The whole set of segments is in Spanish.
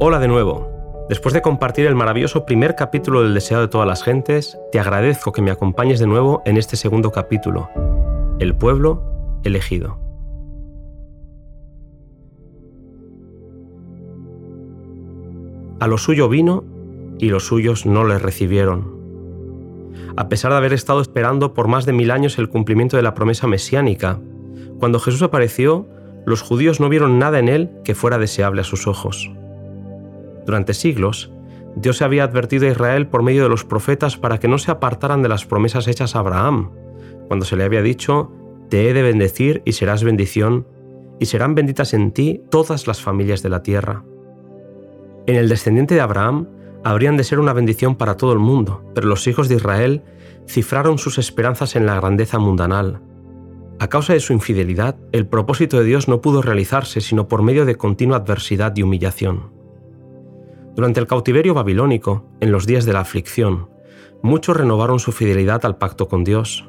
Hola de nuevo. Después de compartir el maravilloso primer capítulo del Deseo de todas las gentes, te agradezco que me acompañes de nuevo en este segundo capítulo, El pueblo elegido. A lo suyo vino y los suyos no le recibieron. A pesar de haber estado esperando por más de mil años el cumplimiento de la promesa mesiánica, cuando Jesús apareció, los judíos no vieron nada en él que fuera deseable a sus ojos. Durante siglos, Dios había advertido a Israel por medio de los profetas para que no se apartaran de las promesas hechas a Abraham, cuando se le había dicho, Te he de bendecir y serás bendición, y serán benditas en ti todas las familias de la tierra. En el descendiente de Abraham habrían de ser una bendición para todo el mundo, pero los hijos de Israel cifraron sus esperanzas en la grandeza mundanal. A causa de su infidelidad, el propósito de Dios no pudo realizarse sino por medio de continua adversidad y humillación. Durante el cautiverio babilónico, en los días de la aflicción, muchos renovaron su fidelidad al pacto con Dios.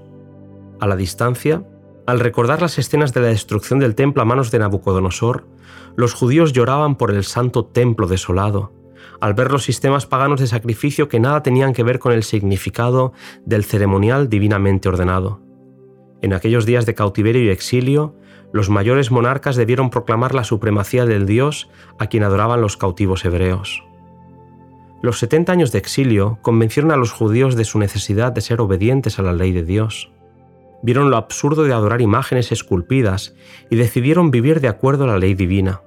A la distancia, al recordar las escenas de la destrucción del templo a manos de Nabucodonosor, los judíos lloraban por el santo templo desolado, al ver los sistemas paganos de sacrificio que nada tenían que ver con el significado del ceremonial divinamente ordenado. En aquellos días de cautiverio y exilio, los mayores monarcas debieron proclamar la supremacía del Dios a quien adoraban los cautivos hebreos. Los 70 años de exilio convencieron a los judíos de su necesidad de ser obedientes a la ley de Dios. Vieron lo absurdo de adorar imágenes esculpidas y decidieron vivir de acuerdo a la ley divina.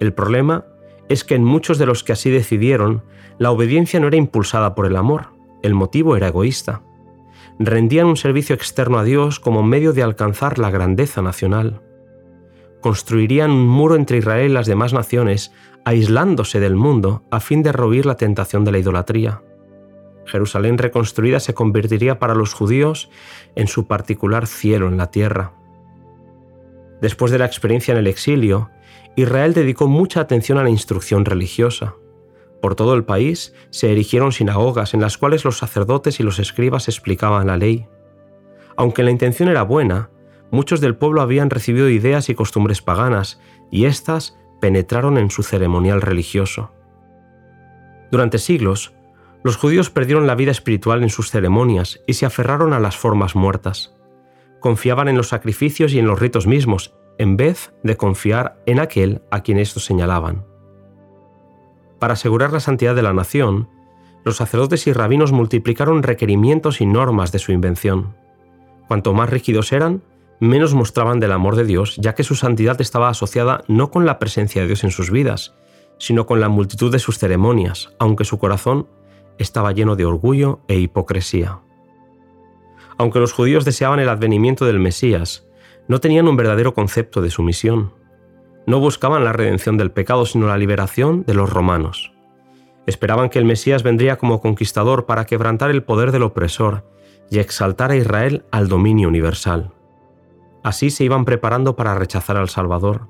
El problema es que en muchos de los que así decidieron, la obediencia no era impulsada por el amor, el motivo era egoísta. Rendían un servicio externo a Dios como medio de alcanzar la grandeza nacional. Construirían un muro entre Israel y las demás naciones aislándose del mundo a fin de robar la tentación de la idolatría. Jerusalén reconstruida se convertiría para los judíos en su particular cielo en la tierra. Después de la experiencia en el exilio, Israel dedicó mucha atención a la instrucción religiosa. Por todo el país se erigieron sinagogas en las cuales los sacerdotes y los escribas explicaban la ley. Aunque la intención era buena, muchos del pueblo habían recibido ideas y costumbres paganas, y éstas penetraron en su ceremonial religioso. Durante siglos, los judíos perdieron la vida espiritual en sus ceremonias y se aferraron a las formas muertas. Confiaban en los sacrificios y en los ritos mismos, en vez de confiar en aquel a quien estos señalaban. Para asegurar la santidad de la nación, los sacerdotes y rabinos multiplicaron requerimientos y normas de su invención. Cuanto más rígidos eran, menos mostraban del amor de Dios, ya que su santidad estaba asociada no con la presencia de Dios en sus vidas, sino con la multitud de sus ceremonias, aunque su corazón estaba lleno de orgullo e hipocresía. Aunque los judíos deseaban el advenimiento del Mesías, no tenían un verdadero concepto de su misión. No buscaban la redención del pecado, sino la liberación de los romanos. Esperaban que el Mesías vendría como conquistador para quebrantar el poder del opresor y exaltar a Israel al dominio universal. Así se iban preparando para rechazar al Salvador.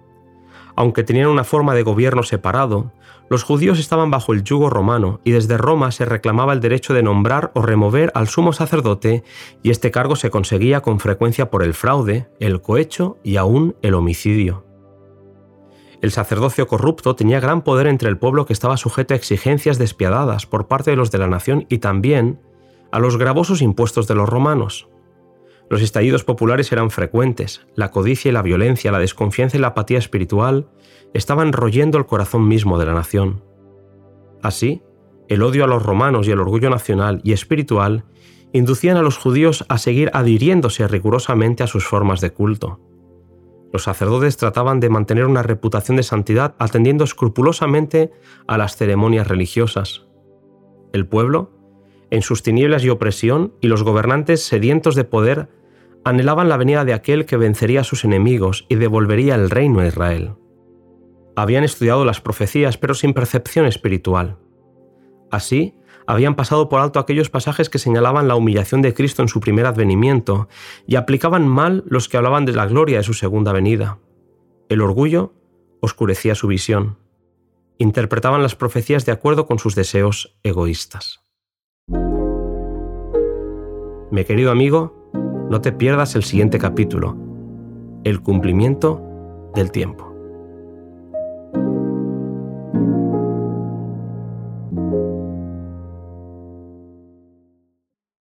Aunque tenían una forma de gobierno separado, los judíos estaban bajo el yugo romano y desde Roma se reclamaba el derecho de nombrar o remover al sumo sacerdote y este cargo se conseguía con frecuencia por el fraude, el cohecho y aún el homicidio. El sacerdocio corrupto tenía gran poder entre el pueblo que estaba sujeto a exigencias despiadadas por parte de los de la nación y también a los gravosos impuestos de los romanos. Los estallidos populares eran frecuentes, la codicia y la violencia, la desconfianza y la apatía espiritual estaban royendo el corazón mismo de la nación. Así, el odio a los romanos y el orgullo nacional y espiritual inducían a los judíos a seguir adhiriéndose rigurosamente a sus formas de culto. Los sacerdotes trataban de mantener una reputación de santidad atendiendo escrupulosamente a las ceremonias religiosas. El pueblo, en sus tinieblas y opresión, y los gobernantes sedientos de poder anhelaban la venida de aquel que vencería a sus enemigos y devolvería el reino a Israel. Habían estudiado las profecías pero sin percepción espiritual. Así, habían pasado por alto aquellos pasajes que señalaban la humillación de Cristo en su primer advenimiento y aplicaban mal los que hablaban de la gloria de su segunda venida. El orgullo oscurecía su visión. Interpretaban las profecías de acuerdo con sus deseos egoístas. Mi querido amigo, no te pierdas el siguiente capítulo, el cumplimiento del tiempo.